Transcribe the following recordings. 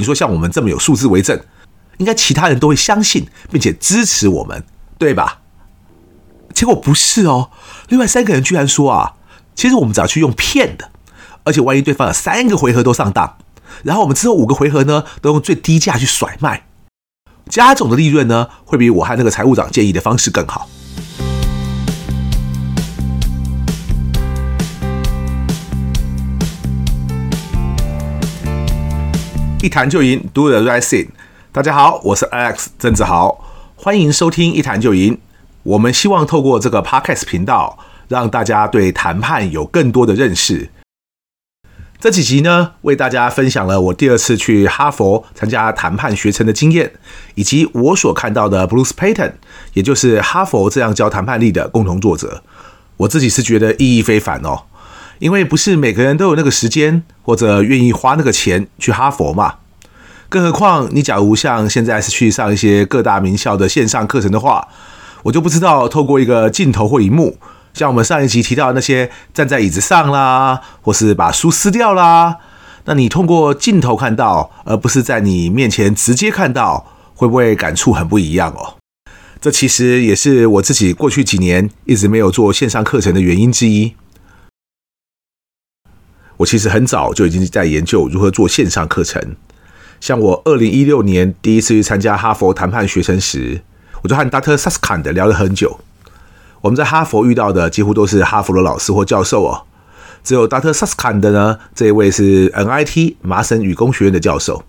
你说像我们这么有数字为证，应该其他人都会相信并且支持我们，对吧？结果不是哦，另外三个人居然说啊，其实我们只要去用骗的，而且万一对方有三个回合都上当，然后我们之后五个回合呢都用最低价去甩卖，加总的利润呢会比我和那个财务长建议的方式更好。一谈就赢，Do the right thing。大家好，我是 Alex 郑志豪，欢迎收听一谈就赢。我们希望透过这个 Podcast 频道，让大家对谈判有更多的认识。这几集呢，为大家分享了我第二次去哈佛参加谈判学程的经验，以及我所看到的 Bruce Payton，也就是哈佛这样教谈判力的共同作者。我自己是觉得意义非凡哦。因为不是每个人都有那个时间或者愿意花那个钱去哈佛嘛，更何况你假如像现在是去上一些各大名校的线上课程的话，我就不知道透过一个镜头或荧幕，像我们上一集提到的那些站在椅子上啦，或是把书撕掉啦，那你通过镜头看到，而不是在你面前直接看到，会不会感触很不一样哦？这其实也是我自己过去几年一直没有做线上课程的原因之一。我其实很早就已经在研究如何做线上课程。像我二零一六年第一次去参加哈佛谈判学程时，我就和 Dr. Susskind 聊了很久。我们在哈佛遇到的几乎都是哈佛的老师或教授哦，只有 Dr. Susskind 呢，这一位是 MIT 麻省理工学院的教授。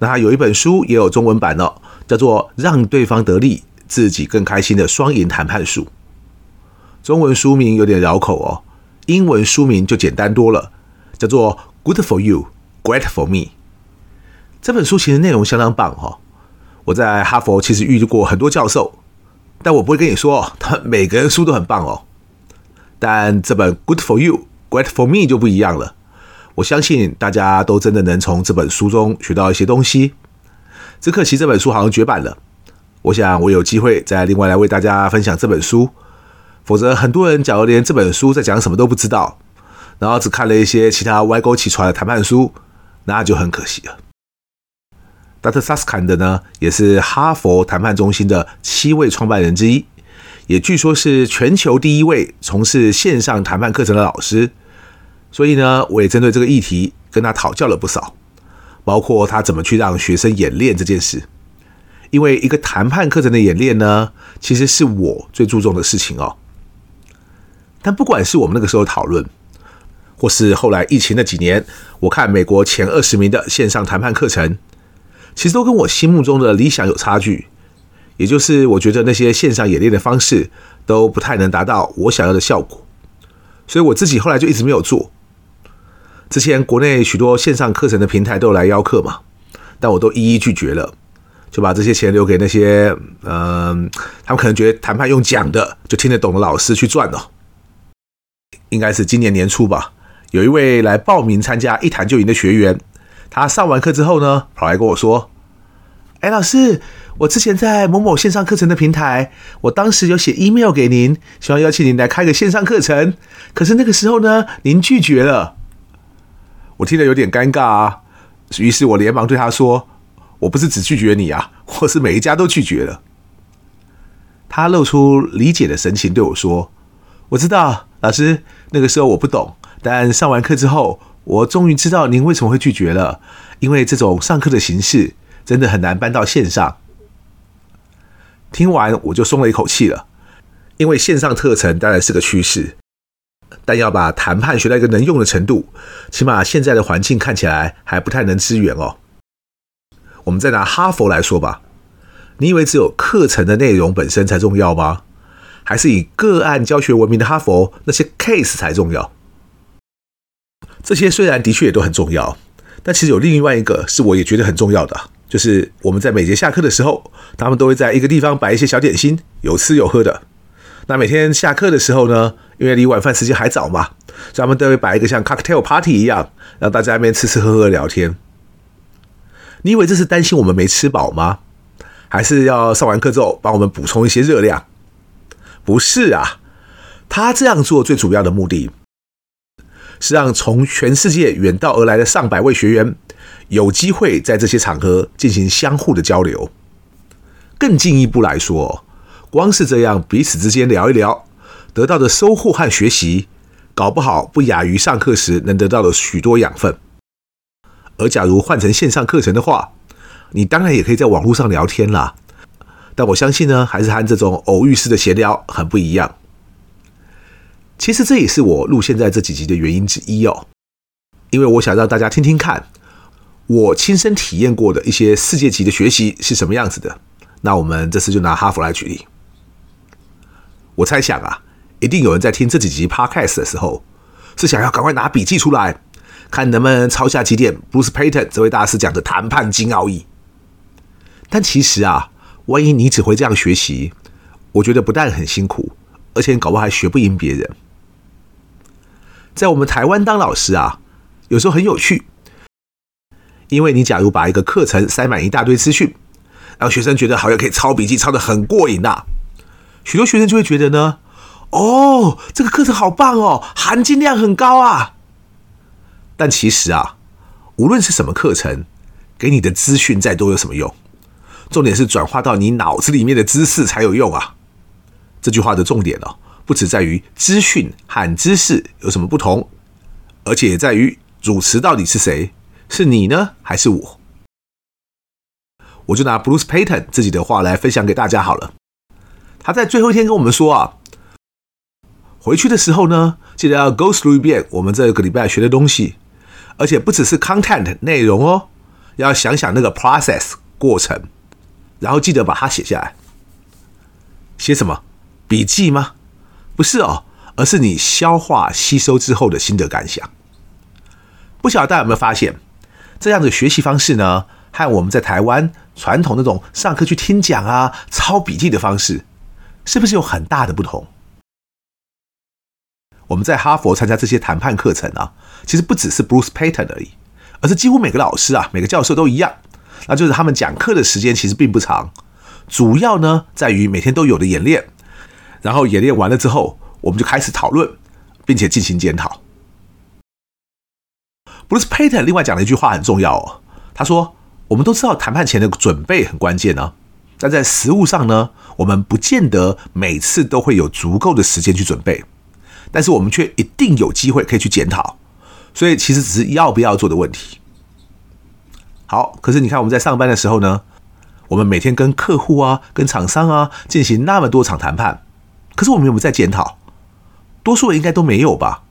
那他有一本书也有中文版哦，叫做《让对方得利，自己更开心的双赢谈判术》。中文书名有点绕口哦。英文书名就简单多了，叫做 “Good for you, Great for me”。这本书其实内容相当棒哈。我在哈佛其实遇过很多教授，但我不会跟你说，他每个人书都很棒哦。但这本 “Good for you, Great for me” 就不一样了。我相信大家都真的能从这本书中学到一些东西。只可惜这本书好像绝版了。我想我有机会再另外来为大家分享这本书。否则，很多人假如连这本书在讲什么都不知道，然后只看了一些其他歪勾起出来的谈判书，那就很可惜了。Dr. Susskind 呢，也是哈佛谈判中心的七位创办人之一，也据说是全球第一位从事线上谈判课程的老师。所以呢，我也针对这个议题跟他讨教了不少，包括他怎么去让学生演练这件事。因为一个谈判课程的演练呢，其实是我最注重的事情哦。但不管是我们那个时候讨论，或是后来疫情那几年，我看美国前二十名的线上谈判课程，其实都跟我心目中的理想有差距。也就是我觉得那些线上演练的方式都不太能达到我想要的效果，所以我自己后来就一直没有做。之前国内许多线上课程的平台都有来邀课嘛，但我都一一拒绝了，就把这些钱留给那些嗯、他们可能觉得谈判用讲的就听得懂的老师去赚了。应该是今年年初吧，有一位来报名参加一谈就赢的学员，他上完课之后呢，跑来跟我说：“哎，老师，我之前在某某线上课程的平台，我当时有写 email 给您，希望邀请您来开个线上课程，可是那个时候呢，您拒绝了。”我听得有点尴尬啊，于是我连忙对他说：“我不是只拒绝你啊，我是每一家都拒绝了。”他露出理解的神情对我说：“我知道，老师。”那个时候我不懂，但上完课之后，我终于知道您为什么会拒绝了。因为这种上课的形式真的很难搬到线上。听完我就松了一口气了，因为线上课程当然是个趋势，但要把谈判学到一个能用的程度，起码现在的环境看起来还不太能支援哦。我们再拿哈佛来说吧，你以为只有课程的内容本身才重要吗？还是以个案教学闻名的哈佛，那些 case 才重要。这些虽然的确也都很重要，但其实有另外一个是我也觉得很重要的，就是我们在每节下课的时候，他们都会在一个地方摆一些小点心，有吃有喝的。那每天下课的时候呢，因为离晚饭时间还早嘛，所以他们都会摆一个像 cocktail party 一样，让大家在那边吃吃喝喝聊天。你以为这是担心我们没吃饱吗？还是要上完课之后帮我们补充一些热量？不是啊，他这样做最主要的目的，是让从全世界远道而来的上百位学员，有机会在这些场合进行相互的交流。更进一步来说，光是这样彼此之间聊一聊，得到的收获和学习，搞不好不亚于上课时能得到的许多养分。而假如换成线上课程的话，你当然也可以在网络上聊天啦。但我相信呢，还是和这种偶遇式的闲聊很不一样。其实这也是我录现在这几集的原因之一哦，因为我想让大家听听看。我亲身体验过的一些世界级的学习是什么样子的？那我们这次就拿哈佛来举例。我猜想啊，一定有人在听这几集 Podcast 的时候，是想要赶快拿笔记出来，看能不能抄下几点 Bruce Payton 这位大师讲的谈判金奥义。但其实啊，万一你只会这样学习，我觉得不但很辛苦，而且搞不好还学不赢别人。在我们台湾当老师啊，有时候很有趣。因为你假如把一个课程塞满一大堆资讯，让学生觉得好像可以抄笔记，抄得很过瘾呐，许多学生就会觉得呢，哦，这个课程好棒哦，含金量很高啊。但其实啊，无论是什么课程，给你的资讯再多有什么用？重点是转化到你脑子里面的知识才有用啊。这句话的重点哦，不只在于资讯和知识有什么不同，而且也在于主词到底是谁。是你呢，还是我？我就拿 Bruce Payton 自己的话来分享给大家好了。他在最后一天跟我们说啊，回去的时候呢，记得要 go through 一遍我们这个礼拜学的东西，而且不只是 content 内容哦，要想想那个 process 过程，然后记得把它写下来。写什么？笔记吗？不是哦，而是你消化吸收之后的心得感想。不晓得大家有没有发现？这样的学习方式呢，和我们在台湾传统那种上课去听讲啊、抄笔记的方式，是不是有很大的不同？我们在哈佛参加这些谈判课程啊，其实不只是 Bruce Payton 而已，而是几乎每个老师啊、每个教授都一样。那就是他们讲课的时间其实并不长，主要呢在于每天都有的演练，然后演练完了之后，我们就开始讨论，并且进行检讨。Bruce Payton 另外讲了一句话很重要哦，他说：“我们都知道谈判前的准备很关键呢，但在实务上呢，我们不见得每次都会有足够的时间去准备，但是我们却一定有机会可以去检讨，所以其实只是要不要做的问题。好，可是你看我们在上班的时候呢，我们每天跟客户啊、跟厂商啊进行那么多场谈判，可是我们有没有在检讨？多数人应该都没有吧？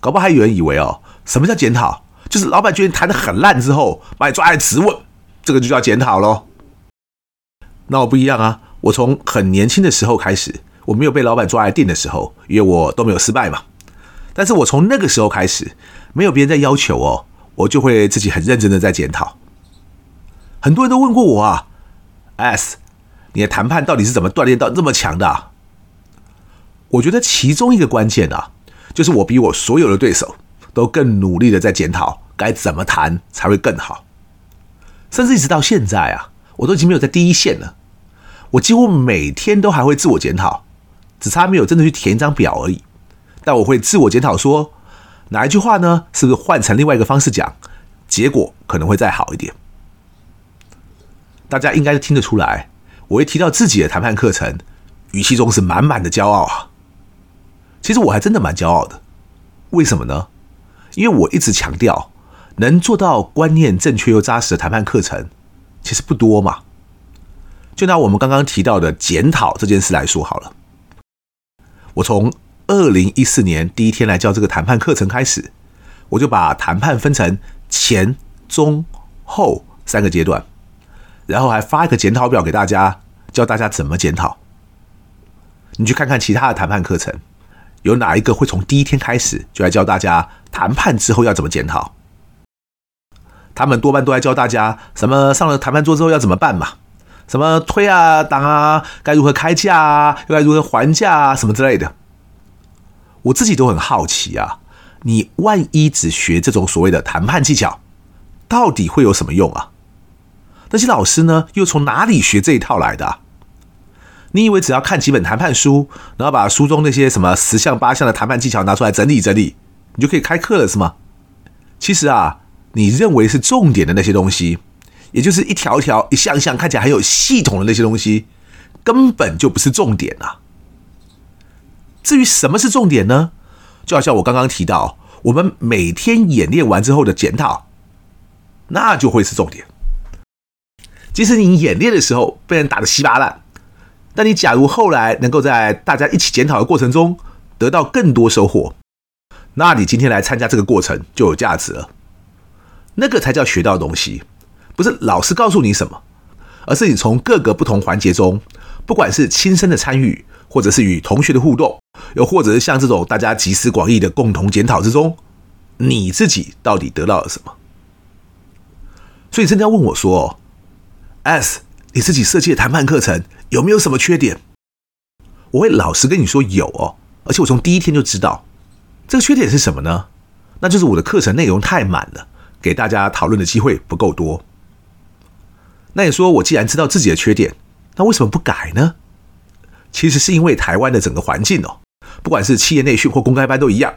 搞不好还有人以为哦。”什么叫检讨？就是老板觉得你谈得很烂之后，把你抓来质问，这个就叫检讨喽。那我不一样啊，我从很年轻的时候开始，我没有被老板抓来定的时候，因为我都没有失败嘛。但是我从那个时候开始，没有别人在要求哦，我就会自己很认真的在检讨。很多人都问过我啊，S，你的谈判到底是怎么锻炼到这么强的？我觉得其中一个关键啊，就是我比我所有的对手。都更努力的在检讨该怎么谈才会更好，甚至一直到现在啊，我都已经没有在第一线了。我几乎每天都还会自我检讨，只差没有真的去填一张表而已。但我会自我检讨说，哪一句话呢？是不是换成另外一个方式讲，结果可能会再好一点？大家应该听得出来，我一提到自己的谈判课程，语气中是满满的骄傲啊。其实我还真的蛮骄傲的，为什么呢？因为我一直强调，能做到观念正确又扎实的谈判课程，其实不多嘛。就拿我们刚刚提到的检讨这件事来说好了，我从二零一四年第一天来教这个谈判课程开始，我就把谈判分成前、中、后三个阶段，然后还发一个检讨表给大家，教大家怎么检讨。你去看看其他的谈判课程。有哪一个会从第一天开始就来教大家谈判之后要怎么检讨？他们多半都在教大家什么上了谈判桌之后要怎么办嘛？什么推啊、挡啊，该如何开价啊，又该如何还价啊，什么之类的。我自己都很好奇啊，你万一只学这种所谓的谈判技巧，到底会有什么用啊？那些老师呢，又从哪里学这一套来的？你以为只要看几本谈判书，然后把书中那些什么十项八项的谈判技巧拿出来整理整理，你就可以开课了是吗？其实啊，你认为是重点的那些东西，也就是一条一条、一项一项看起来很有系统的那些东西，根本就不是重点啊。至于什么是重点呢？就好像我刚刚提到，我们每天演练完之后的检讨，那就会是重点。即使你演练的时候被人打得稀巴烂，但你假如后来能够在大家一起检讨的过程中得到更多收获，那你今天来参加这个过程就有价值了。那个才叫学到东西，不是老师告诉你什么，而是你从各个不同环节中，不管是亲身的参与，或者是与同学的互动，又或者是像这种大家集思广益的共同检讨之中，你自己到底得到了什么？所以真的要问我说，S，你自己设计的谈判课程有没有什么缺点？我会老实跟你说有哦，而且我从第一天就知道。这个缺点是什么呢？那就是我的课程内容太满了，给大家讨论的机会不够多。那你说我既然知道自己的缺点，那为什么不改呢？其实是因为台湾的整个环境哦，不管是企业内训或公开班都一样。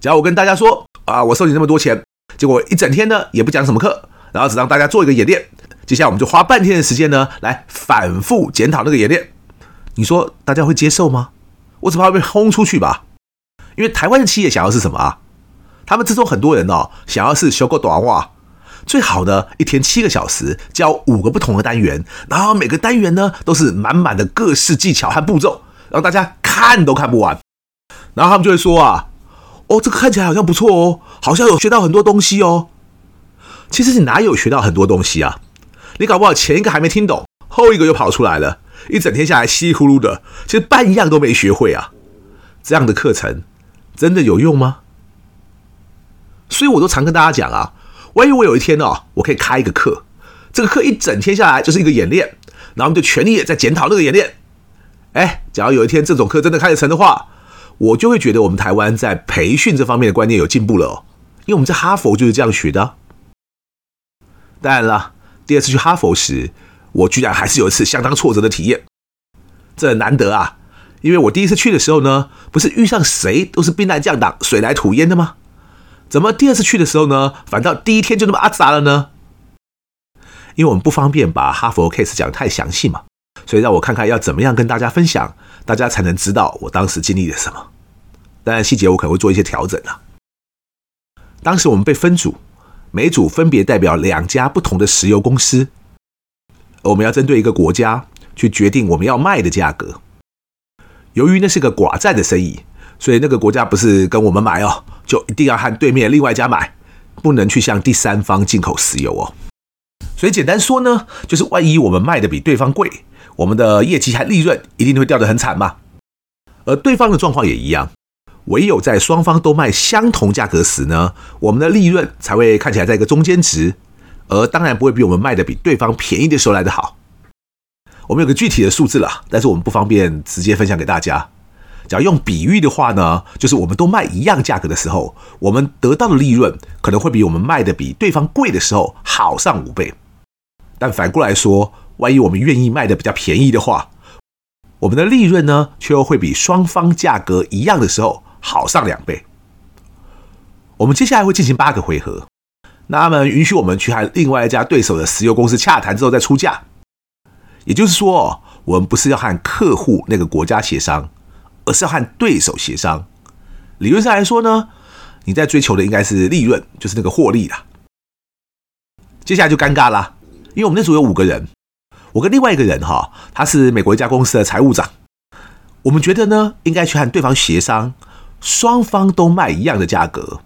假如我跟大家说啊，我收你那么多钱，结果一整天呢也不讲什么课，然后只让大家做一个演练，接下来我们就花半天的时间呢来反复检讨那个演练，你说大家会接受吗？我只怕会被轰出去吧。因为台湾的企业想要是什么啊？他们之中很多人哦，想要是修个短话，最好呢一天七个小时教五个不同的单元，然后每个单元呢都是满满的各式技巧和步骤，让大家看都看不完。然后他们就会说啊，哦，这个看起来好像不错哦，好像有学到很多东西哦。其实你哪有学到很多东西啊？你搞不好前一个还没听懂，后一个又跑出来了，一整天下来稀里糊涂的，其实半样都没学会啊。这样的课程。真的有用吗？所以我都常跟大家讲啊，万一我有一天哦，我可以开一个课，这个课一整天下来就是一个演练，然后我们就全力在检讨那个演练。哎，假如有一天这种课真的开得成的话，我就会觉得我们台湾在培训这方面的观念有进步了哦，因为我们在哈佛就是这样学的。当然了，第二次去哈佛时，我居然还是有一次相当挫折的体验，这很难得啊。因为我第一次去的时候呢，不是遇上谁都是兵来将挡，水来土掩的吗？怎么第二次去的时候呢，反倒第一天就那么阿杂了呢？因为我们不方便把哈佛 case 讲太详细嘛，所以让我看看要怎么样跟大家分享，大家才能知道我当时经历了什么。当然细节我可能会做一些调整啊。当时我们被分组，每组分别代表两家不同的石油公司，我们要针对一个国家去决定我们要卖的价格。由于那是个寡占的生意，所以那个国家不是跟我们买哦，就一定要和对面另外一家买，不能去向第三方进口石油哦。所以简单说呢，就是万一我们卖的比对方贵，我们的业绩和利润一定会掉得很惨嘛。而对方的状况也一样，唯有在双方都卖相同价格时呢，我们的利润才会看起来在一个中间值，而当然不会比我们卖的比对方便宜的时候来得好。我们有个具体的数字了，但是我们不方便直接分享给大家。只要用比喻的话呢，就是我们都卖一样价格的时候，我们得到的利润可能会比我们卖的比对方贵的时候好上五倍。但反过来说，万一我们愿意卖的比较便宜的话，我们的利润呢，却又会比双方价格一样的时候好上两倍。我们接下来会进行八个回合，那他们允许我们去和另外一家对手的石油公司洽谈之后再出价。也就是说，我们不是要和客户那个国家协商，而是要和对手协商。理论上来说呢，你在追求的应该是利润，就是那个获利啦。接下来就尴尬啦，因为我们那组有五个人，我跟另外一个人哈，他是美国一家公司的财务长。我们觉得呢，应该去和对方协商，双方都卖一样的价格，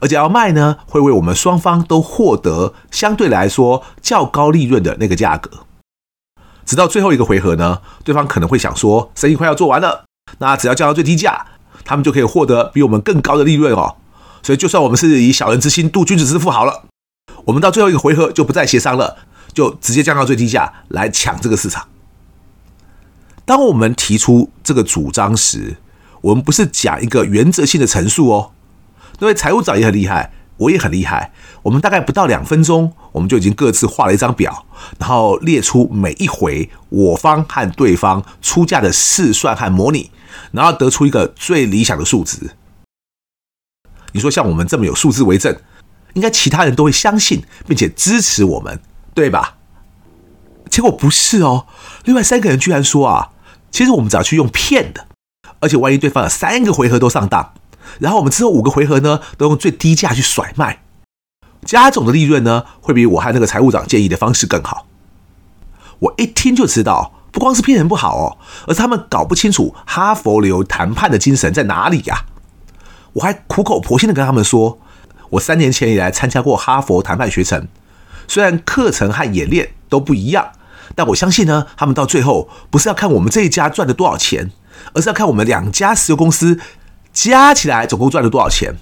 而且要卖呢，会为我们双方都获得相对来说较高利润的那个价格。直到最后一个回合呢，对方可能会想说，生意快要做完了，那只要降到最低价，他们就可以获得比我们更高的利润哦。所以，就算我们是以小人之心度君子之腹好了，我们到最后一个回合就不再协商了，就直接降到最低价来抢这个市场。当我们提出这个主张时，我们不是讲一个原则性的陈述哦，因为财务长也很厉害。我也很厉害，我们大概不到两分钟，我们就已经各自画了一张表，然后列出每一回我方和对方出价的试算和模拟，然后得出一个最理想的数值。你说像我们这么有数字为证，应该其他人都会相信并且支持我们，对吧？结果不是哦，另外三个人居然说啊，其实我们只要去用骗的，而且万一对方有三个回合都上当，然后我们之后五个回合呢都用最低价去甩卖，加总的利润呢会比我和那个财务长建议的方式更好。我一听就知道，不光是骗人不好哦，而是他们搞不清楚哈佛流谈判的精神在哪里呀。我还苦口婆心的跟他们说，我三年前以来参加过哈佛谈判学程，虽然课程和演练都不一样。但我相信呢，他们到最后不是要看我们这一家赚了多少钱，而是要看我们两家石油公司加起来总共赚了多少钱。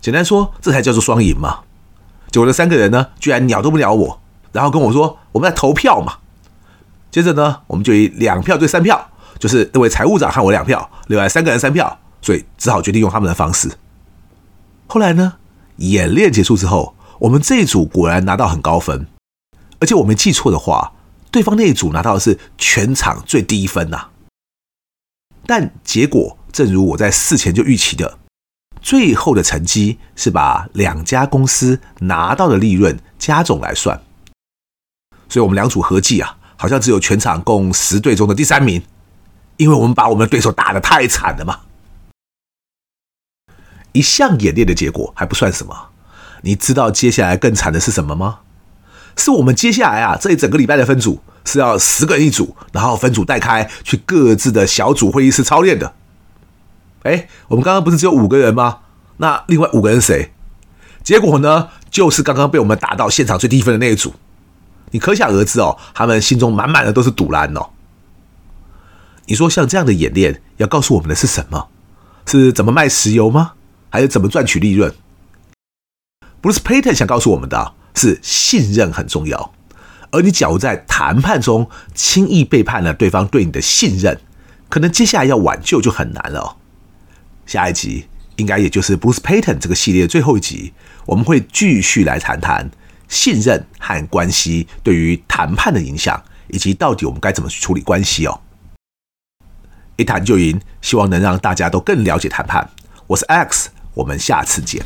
简单说，这才叫做双赢嘛。结果这三个人呢，居然鸟都不鸟我，然后跟我说我们在投票嘛。接着呢，我们就以两票对三票，就是那位财务长和我两票，另外三个人三票，所以只好决定用他们的方式。后来呢，演练结束之后，我们这一组果然拿到很高分，而且我没记错的话。对方那一组拿到的是全场最低分呐、但结果正如我在事前就预期的，最后的成绩是把两家公司拿到的利润加总来算，所以我们两组合计啊，好像只有全场共十队中的第三名，因为我们把我们的对手打得太惨了嘛。一项演练的结果还不算什么，你知道接下来更惨的是什么吗？是我们接下来啊，这一整个礼拜的分组是要十个人一组，然后分组带开去各自的小组会议室操练的。哎，我们刚刚不是只有五个人吗？那另外五个人谁？结果呢，就是刚刚被我们打到现场最低分的那一组。你可想而知哦，他们心中满满的都是赌烂哦。你说像这样的演练要告诉我们的是什么？是怎么卖石油吗？还是怎么赚取利润不是 Payton 想告诉我们的。是信任很重要，而你假如在谈判中轻易背叛了对方对你的信任，可能接下来要挽救就很难了。下一集应该也就是 Bruce Payton 这个系列最后一集，我们会继续来谈谈信任和关系对于谈判的影响，以及到底我们该怎么去处理关系哦。一谈就赢，希望能让大家都更了解谈判。我是 X，我们下次见。